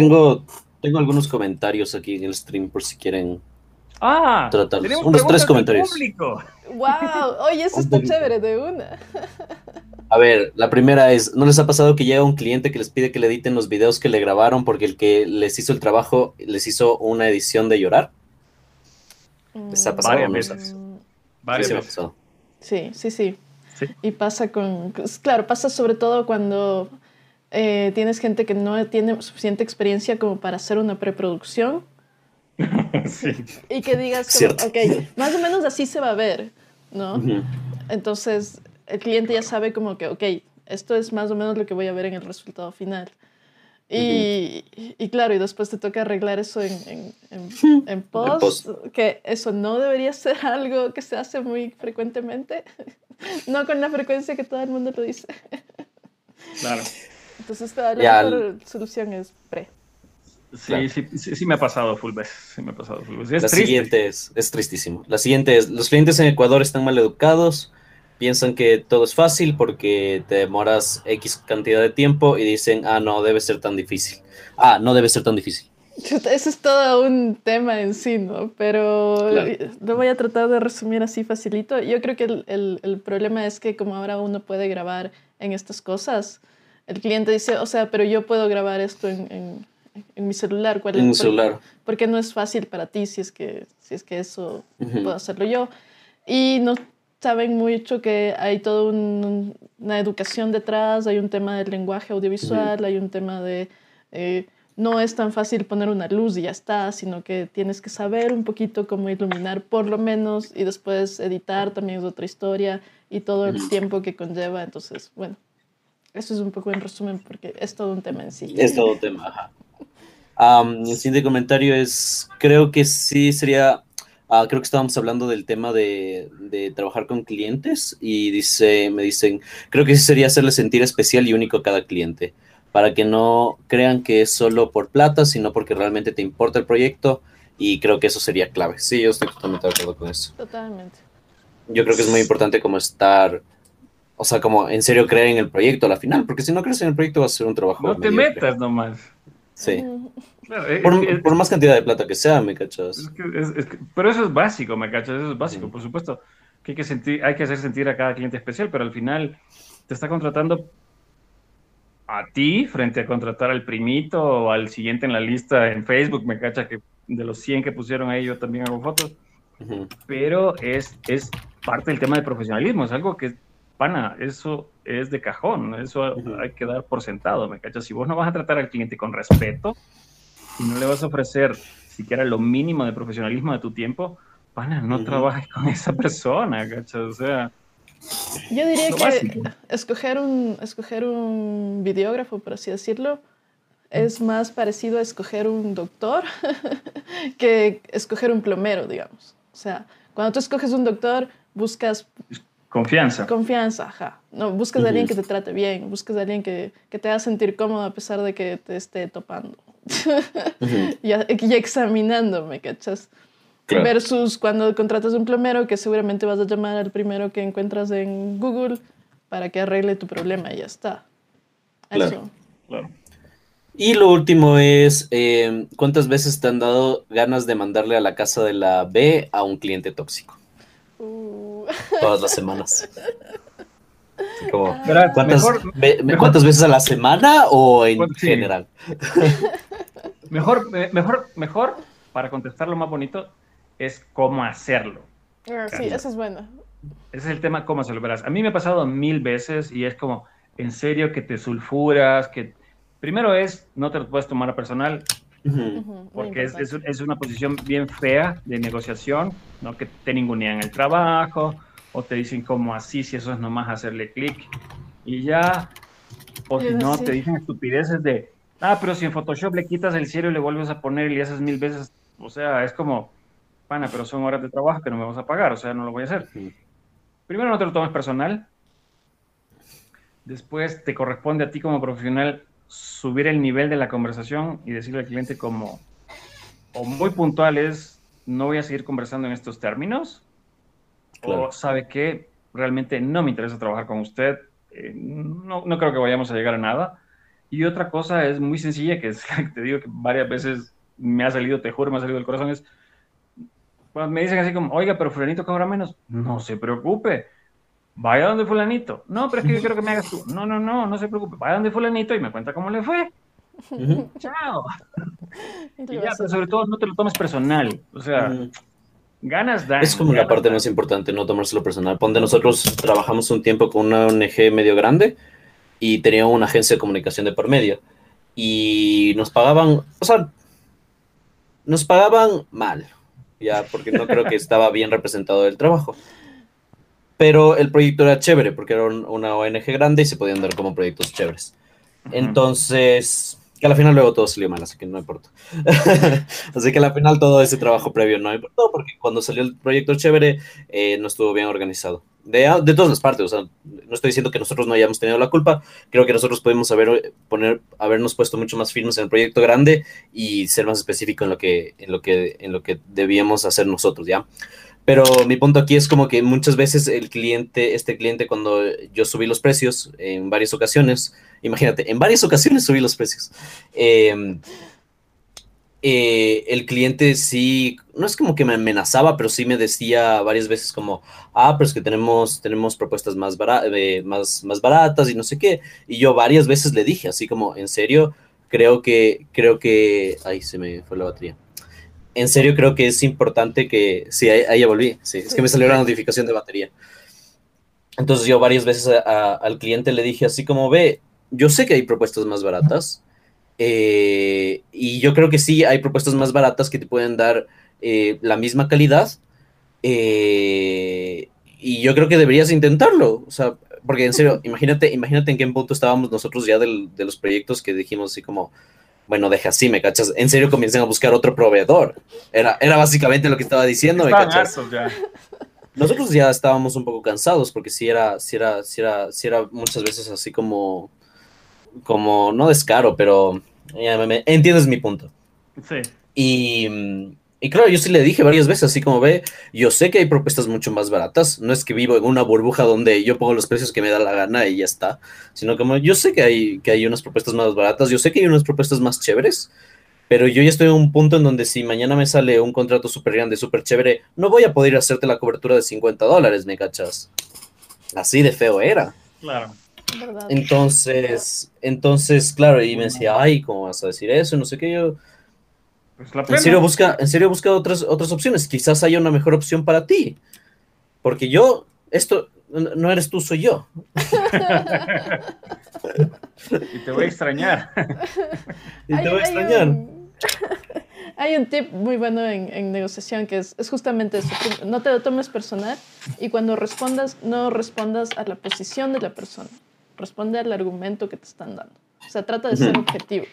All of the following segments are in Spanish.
Tengo, tengo algunos comentarios aquí en el stream por si quieren Ah, tratarlos. tenemos Unos tres comentarios. público. ¡Wow! Oye, eso está chévere de una. A ver, la primera es, ¿no les ha pasado que llega un cliente que les pide que le editen los videos que le grabaron porque el que les hizo el trabajo les hizo una edición de llorar? ¿Les ha pasado? Varias veces. Sí, Varias sí veces. sí, sí. Sí. Y pasa con, pues, claro, pasa sobre todo cuando eh, tienes gente que no tiene suficiente experiencia como para hacer una preproducción Sí. y que digas, como, ok, más o menos así se va a ver, ¿no? Ujú. Entonces el cliente ya sabe como que, ok, esto es más o menos lo que voy a ver en el resultado final. Y, y claro, y después te toca arreglar eso en, en, en- en post, post. que eso no debería ser algo que se hace muy frecuentemente, no con la frecuencia que todo el mundo lo dice. Claro. Entonces la solución es pre. Sí, Claro. sí, sí, sí me ha pasado full veces. Sí me ha pasado full veces. Es La triste. siguiente es, es tristísimo. La siguiente es, los clientes en Ecuador están mal educados, piensan que todo es fácil porque te demoras X cantidad de tiempo y dicen, ah, no, debe ser tan difícil. Ah, no debe ser tan difícil. Ese es todo un tema en sí, ¿no? Pero Claro. lo voy a tratar de resumir así facilito. Yo creo que el, el- el problema es que como ahora uno puede grabar en estas cosas, el cliente dice, o sea, pero yo puedo grabar esto en, en- en mi celular. ¿Cuál En por- celular. ¿Por qué no es fácil para ti si es que, si es que eso puedo hacerlo yo? Y no saben mucho que hay toda un- una educación detrás, hay un tema del lenguaje audiovisual, hay un tema de... eh, no es tan fácil poner una luz y ya está, sino que tienes que saber un poquito cómo iluminar por lo menos y después editar también es otra historia y todo el tiempo que conlleva. Entonces, bueno, eso es un poco en resumen porque es todo un tema en sí. Es todo un tema. ajá. Am, el siguiente comentario es, creo que sí sería, ah, creo que estábamos hablando del tema de, de trabajar con clientes y dice, me dicen, creo que sí sería hacerle sentir especial y único a cada cliente, para que no crean que es solo por plata, sino porque realmente te importa el proyecto y creo que eso sería clave. Sí, yo estoy totalmente de acuerdo con eso. Totalmente. Yo creo que es muy importante como estar, o sea, como en serio creer en el proyecto a la final, porque si no crees en el proyecto va a ser un trabajo. No te metas nomás. Sí. Claro, es- Por, es- por más cantidad de plata que sea, ¿me cachas? Es que- es- es que- pero eso es básico, ¿me cachas? Eso es básico, por supuesto. Que hay que sentir, hay que hacer sentir a cada cliente especial, pero al final te está contratando a ti frente a contratar al primito o al siguiente en la lista en Facebook, me cacha que de los 100 que pusieron ahí yo también hago fotos, pero es, es parte del tema de profesionalismo, es algo que, pana, eso es de cajón, eso hay que dar por sentado, me cachas. Si vos no vas a tratar al cliente con respeto y no le vas a ofrecer siquiera lo mínimo de profesionalismo de tu tiempo, pana, no trabajes con esa persona, ¿cachas? O sea, Yo diría que básico. escoger un, escoger un videógrafo, por así decirlo, es más parecido a escoger un doctor que escoger un plomero, digamos. O sea, cuando tú escoges un doctor, buscas confianza. confianza, ajá. No, buscas a alguien que te trate bien, buscas a alguien que, que te haga sentir cómodo a pesar de que te esté topando y, y examinándome, ¿cachas? Claro. Versus cuando contratas un plomero que seguramente vas a llamar al primero que encuentras en Google para que arregle tu problema y ya está. Claro. Claro. Y lo último es, eh, ¿cuántas veces te han dado ganas de mandarle a la casa de la B a un cliente tóxico? Todas las semanas. Como, Verá, ¿cuántas, mejor- ve- mejor- ¿Cuántas veces a la semana o en Sí. general? Mejor, mejor, mejor, para contestarlo más bonito, es cómo hacerlo. ah, sí, eso es bueno. Ese es el tema, cómo se lo verás. A mí me ha pasado mil veces y es como, en serio, que te sulfuras, que primero es, no te lo puedes tomar a personal, Ujú, muy porque es, es, es una posición bien fea de negociación, ¿no? Que te ningunean el trabajo o te dicen como así, si eso es nomás hacerle clic y ya, o si no, sí. te dicen estupideces de, ah, pero si en Photoshop le quitas el cielo y le vuelves a poner y le haces mil veces, o sea, es como, pana, pero son horas de trabajo que no me vas a pagar, o sea, no lo voy a hacer. Ujú. Primero no te lo tomes personal. Después te corresponde a ti como profesional subir el nivel de la conversación y decirle al cliente como, o muy puntuales, no voy a seguir conversando en estos términos, Claro. o sabe que realmente no me interesa trabajar con usted, eh, no, no creo que vayamos a llegar a nada. Y otra cosa es muy sencilla, que es que te digo que varias veces me ha salido, te juro, me ha salido del corazón, es cuando me dicen así como, oiga, pero fulanito cobra menos, no se preocupe, vaya donde fulanito. No, pero es que yo quiero que me hagas tú. No, no, no, no se preocupe, vaya donde fulanito y me cuenta cómo le fue. Chao. Y ya, pero sobre todo no te lo tomes personal. O sea, ganas dan. Es como la parte dan. más importante, no tomárselo personal. Ponte, nosotros trabajamos un tiempo con una ONG medio grande y tenía una agencia de comunicación de por medio. Y nos pagaban, o sea, nos pagaban mal, ya, porque no creo que estaba bien representado el trabajo. Pero el proyecto era chévere, porque era un- una ONG grande y se podían dar como proyectos chéveres. Ujú. Entonces, que al final luego todo salió mal, así que no importa. así que al final todo ese trabajo previo no importó, porque cuando salió el proyecto chévere eh, no estuvo bien organizado. De, de todas las partes, o sea, no estoy diciendo que nosotros no hayamos tenido la culpa, creo que nosotros podemos haber, poner, habernos puesto mucho más firmes en el proyecto grande y ser más específico en lo que, en lo que, en lo que debíamos hacer nosotros, ¿ya? Pero mi punto aquí es como que muchas veces el cliente, este cliente, cuando yo subí los precios en varias ocasiones, imagínate, en varias ocasiones subí los precios, eh, eh, el cliente sí, no es como que me amenazaba, pero sí me decía varias veces como, ah, pero es que tenemos, tenemos propuestas más, eh, más, más baratas y no sé qué. Y yo varias veces le dije, así como, en serio, creo que, creo que, ay, se me fue la batería. En serio, creo que es importante que, sí, ahí, ahí ya volví, sí, es que me salió la notificación de batería. Entonces yo varias veces a- a- al cliente le dije así como, ve, yo sé que hay propuestas más baratas, eh, y yo creo que sí hay propuestas más baratas que te pueden dar eh, la misma calidad. eh, y yo creo que deberías intentarlo. O sea, porque en serio, imagínate, imagínate en qué punto estábamos nosotros ya del- de los proyectos que dijimos así como, bueno, deja así, me cachas. En serio comiencen a buscar otro proveedor. Era, era básicamente lo que estaba diciendo, me cachas. ya. Nosotros ya estábamos un poco cansados porque sí era, sí era, sí era, sí era muchas veces así como, como, no descaro, pero ya me- entiendes mi punto. Sí. Y, y claro, yo sí le dije varias veces, así como ve, yo sé que hay propuestas mucho más baratas, no es que vivo en una burbuja donde yo pongo los precios que me da la gana y ya está, sino como yo sé que hay, que hay unas propuestas más baratas, yo sé que hay unas propuestas más chéveres, pero yo ya estoy en un punto en donde si mañana me sale un contrato súper grande, súper chévere, no voy a poder hacerte la cobertura de 50 dólares, ¿me cachas? Así de feo era. Claro. Entonces, entonces, claro, y me decía, ay, ¿cómo vas a decir eso? No sé qué, yo, Pues la en serio busca, en serio busca otras, otras opciones. Quizás haya una mejor opción para ti. Porque yo, esto, no eres tú, soy yo. Y te voy a extrañar. Y te Hay- voy a hay extrañar. un- Hay un tip muy bueno en, en negociación que es, es justamente eso. que No te lo tomes personal y cuando respondas, no respondas a la posición de la persona. Responde al argumento que te están dando. O sea, trata de ser objetivo.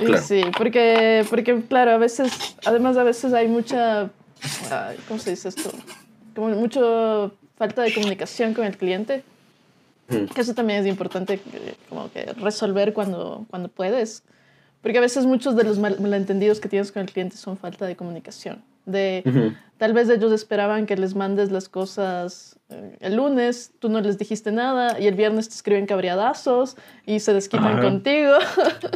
Y Claro. Sí, porque, porque, claro, a veces, además a veces hay mucha, ¿cómo se dice esto? Como mucho falta de comunicación con el cliente. Mm. Que eso también es importante como que resolver cuando, cuando puedes. Porque a veces muchos de los mal- malentendidos que tienes con el cliente son falta de comunicación. De Ujú. Tal vez ellos esperaban que les mandes las cosas eh, el lunes, tú no les dijiste nada y el viernes te escriben cabreadazos y se desquitan Ajá. contigo.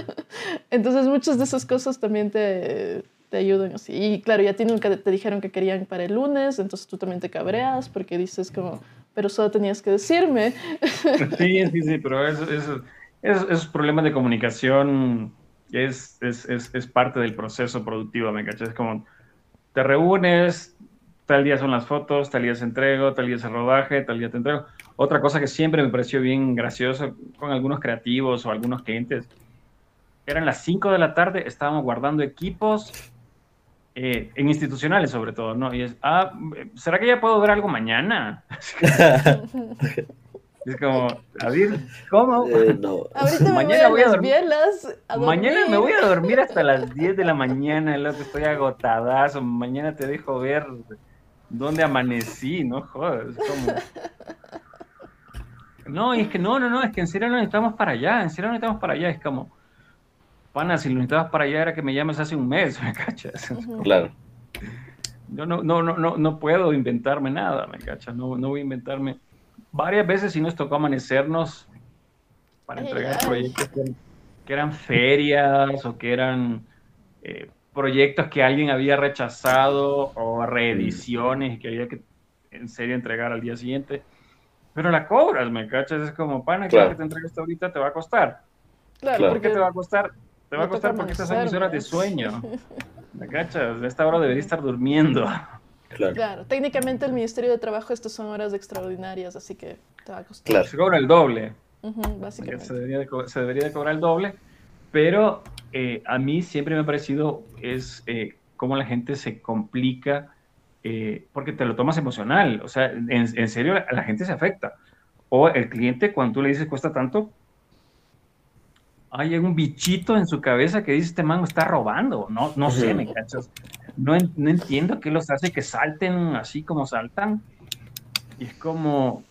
Entonces muchas de esas cosas también te, te ayudan así. Y claro, ya tienen te dijeron que querían para el lunes, entonces tú también te cabreas porque dices como, pero solo tenías que decirme. Sí, sí, sí, pero eso, eso, esos, esos problemas de comunicación es, es, es, es parte del proceso productivo, ¿me cachas? Es como, te reúnes, tal día son las fotos, tal día se entrego, tal día es el rodaje, tal día te entrego. Otra cosa que siempre me pareció bien gracioso con algunos creativos o algunos clientes, eran las 5 de la tarde, estábamos guardando equipos eh, en institucionales sobre todo, ¿no? Y es, ah, ¿será que ya puedo ver algo mañana? Es como, David, ¿cómo? Eh, no. Ahorita me Mañana voy a voy a dormir. bielas. a Mañana me voy a dormir hasta las 10 de la mañana, loco, estoy agotadazo. Mañana te dejo ver dónde amanecí, no jodas. es como- No, y es que no, no, no, es que en serio no necesitamos para allá, en serio no necesitamos para allá. Es como, pana, si lo necesitabas para allá era que me llames hace un mes, ¿me cachas? Claro. Yo no, no, no, no, no puedo inventarme nada, ¿me cachas? No, no voy a inventarme. Varias veces sí nos tocó amanecernos para entregar ay. proyectos. que eran ferias o que eran eh, proyectos que alguien había rechazado o reediciones que había que en serio entregar al día siguiente. Pero la cobras, ¿me cachas? Es como, pana, que te entregas ahorita te va a costar. Claro, ¿Por qué te va a costar? Te va a costar porque estás en mis horas de sueño. ¿Me cachas? A esta hora debería estar durmiendo. Claro. técnicamente el Ministerio de Trabajo estas son horas extraordinarias, así que te va a costar. Claro. Se cobra el doble. básicamente. Se debería, de, cobrar el doble, pero eh, a mí siempre me ha parecido es eh, cómo la gente se complica eh, porque te lo tomas emocional, o sea, en, serio la, gente se afecta. O el cliente cuando tú le dices cuesta tanto, hay un bichito en su cabeza que dice este mango está robando, no, no sé, me cachas no, entiendo qué los hace que salten así como saltan. Y es como,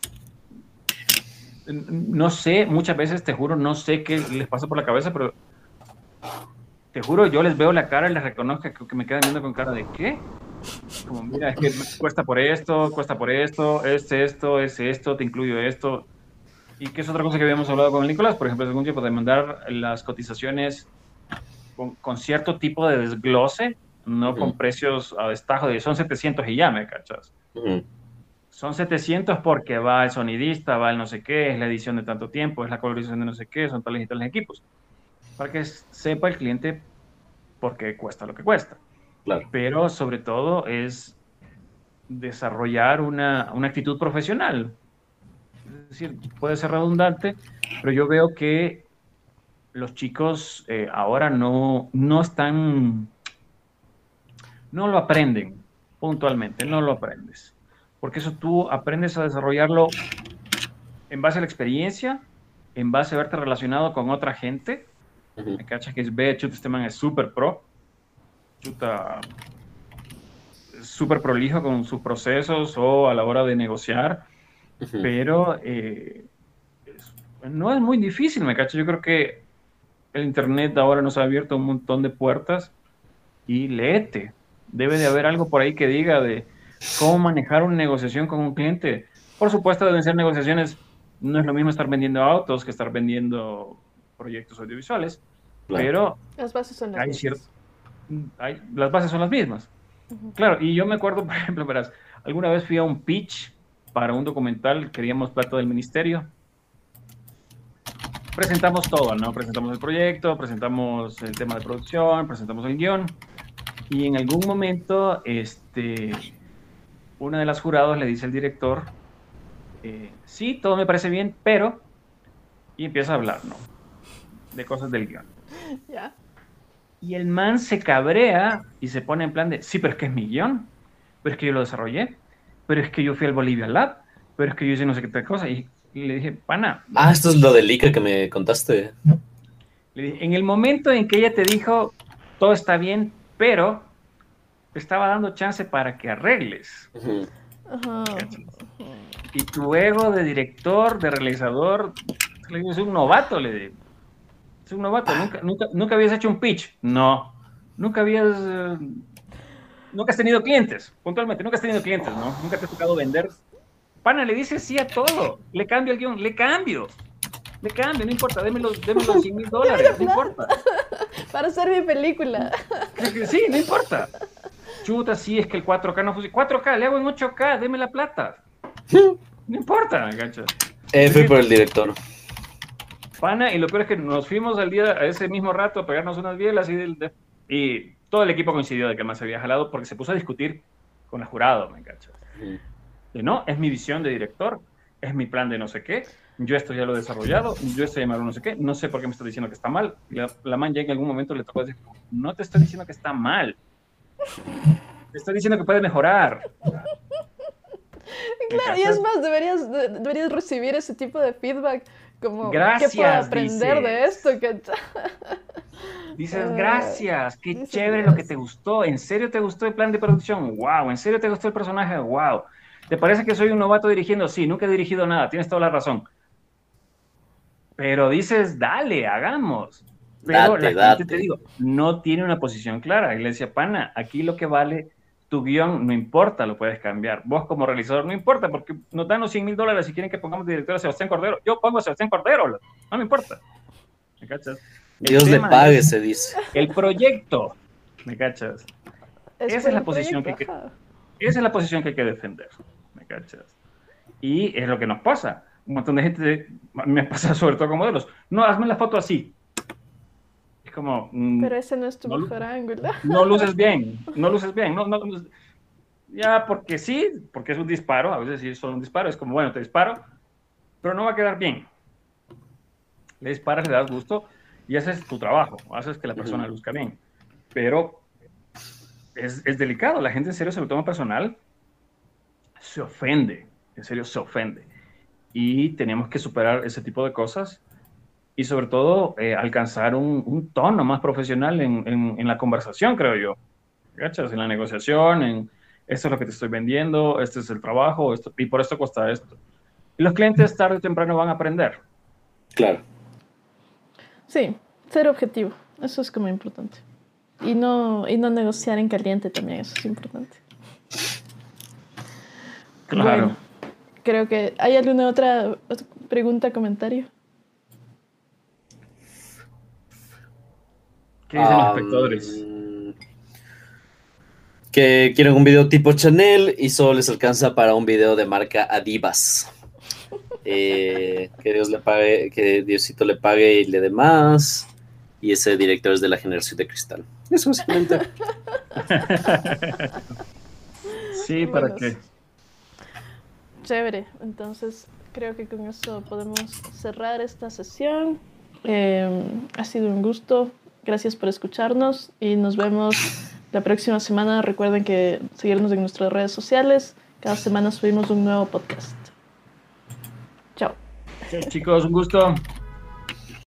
no sé, muchas veces te juro, no sé qué les pasa por la cabeza, pero te juro, yo les veo la cara y les reconozco que me quedan viendo con cara de qué. Como, mira, es que cuesta por esto, cuesta por esto, es esto, es esto, te incluyo esto. Y que es otra cosa que habíamos hablado con Nicolás, por ejemplo, algún tiempo de mandar las cotizaciones con, con, cierto tipo de desglose no con precios a destajo de son 700 y ya, ¿me cachas? Son 700 porque va el sonidista, va el no sé qué, es la edición de tanto tiempo, es la colorización de no sé qué, son tales y tales equipos. Para que sepa el cliente por qué cuesta lo que cuesta. Pero sobre todo es desarrollar una, una actitud profesional. Decir, puede ser redundante, pero yo veo que los chicos eh, ahora no, no están no lo aprenden puntualmente, no lo aprendes. Porque eso tú aprendes a desarrollarlo en base a la experiencia, en base a verte relacionado con otra gente. Me cachas que es ve, chuta, este man es súper pro, chuta, súper prolijo con sus procesos o a la hora de negociar, pero eh, no es muy difícil, me cacho. Yo creo que el Internet ahora nos ha abierto un montón de puertas y léete, Debe de haber algo por ahí que diga de cómo manejar una negociación con un cliente. Por supuesto, deben ser negociaciones. No es lo mismo estar vendiendo autos que estar vendiendo proyectos audiovisuales, pero las bases son las mismas. las bases son las mismas. Claro, y yo me acuerdo, por ejemplo, verás, alguna vez fui a un pitch para un documental, queríamos plata del ministerio. Presentamos todo, ¿no? Presentamos el proyecto, presentamos el tema de producción, presentamos el guion. Y en algún momento, este, una de las jurados le dice al director, eh, sí, todo me parece bien, pero... Y empieza a hablar, ¿no? De cosas del guion. Y el man se cabrea y se pone en plan de, sí, pero es que es mi guion, pero es que yo lo desarrollé, pero es que yo fui al Bolivia Lab, pero es que yo hice no sé qué cosa. Y, le dije, pana. Ah, esto es lo del ICA que me contaste. Le dije, en el momento en que ella te dijo, todo está bien, pero estaba dando chance para que arregles. Y tu ego de director, de realizador, es un novato, le digo. Es un novato, nunca, nunca, habías hecho un pitch. No. Nunca habías. Eh, nunca has tenido clientes, puntualmente, nunca has tenido clientes, ¿no? Nunca te ha tocado vender. Pana, le dice sí a todo. Le cambio el guion, le cambio. Le cambio, no importa, déme los, 100 mil dólares, no importa. Para hacer mi película. Sí, no importa. Chuta, sí, es que el 4K no funciona. 4K, le hago en 8K, deme la plata. No importa, gacha. F por el director. Pana, y lo peor es que nos fuimos al día, a ese mismo rato, a pegarnos unas bielas y, y todo el equipo coincidió de que más se había jalado porque se puso a discutir con el jurado, me engancha. De no, es mi visión de director, es mi plan de no sé qué, yo esto ya lo he desarrollado, yo esto ya me no sé qué, no sé por qué me está diciendo que está mal. La, la man ya en algún momento le tocó decir, no te estoy diciendo que está mal, te estoy diciendo que puede mejorar. Claro, y es más, deberías, deberías recibir ese tipo de feedback como gracias, ¿qué puedo aprender de esto? Dices, gracias, qué chévere lo que te gustó. ¿En serio te gustó el plan de producción? ¡Wow! ¿En serio te gustó el personaje? ¡Wow! ¿Te parece que soy un novato dirigiendo? Sí, nunca he dirigido nada, tienes toda la razón. Pero dices, dale, hagamos. Pero la gente, te digo, no tiene una posición clara. Decía, pana, aquí lo que vale tu guion no importa, lo puedes cambiar. Vos como realizador no importa, porque nos dan los 100 mil dólares si quieren que pongamos director a Sebastián Cordero. Yo pongo a Sebastián Cordero, no me importa. ¿Me cachas? Dios le pague, se dice. El proyecto, ¿me cachas? esa es la posición que, esa es la posición que hay que defender, ¿me cachas? Y es lo que nos pasa. Un montón de gente, me pasa sobre todo con modelos, no, hazme la foto así. Es como... Mm, Pero ese no es tu mejor ángulo. No luces bien, no luces bien, no, no, ya porque sí, porque es un disparo, a veces sí es solo un disparo, es como, bueno, te disparo, pero no va a quedar bien. Le disparas, le das gusto y haces tu trabajo, haces que la persona luzca bien. Pero es, es, delicado, la gente en serio se lo toma personal, se ofende, en serio se ofende. Y tenemos que superar ese tipo de cosas y sobre todo eh, alcanzar un, un, tono más profesional en, en, en, la conversación, creo yo. ¿Cachas? En la negociación, en esto es lo que te estoy vendiendo, este es el trabajo, esto, y por esto cuesta esto. Y los clientes tarde o temprano van a aprender. Claro. Sí, ser objetivo, eso es como importante. Y no, y no negociar en caliente también, eso es importante. Claro. creo que hay alguna otra pregunta, comentario. ¿Qué dicen los espectadores? Que quieren un video tipo Chanel y solo les alcanza para un video de marca Adivas. Eh, que Dios le pague, que Diosito le pague y le dé más. Y ese director es de la generación de cristal. Eso básicamente. sí, ¿para qué? Chévere. Entonces, creo que con eso podemos cerrar esta sesión. Eh, ha sido un gusto. Gracias por escucharnos y nos vemos la próxima semana. Recuerden que seguirnos en nuestras redes sociales. Cada semana subimos un nuevo podcast. Chicos. Un gusto.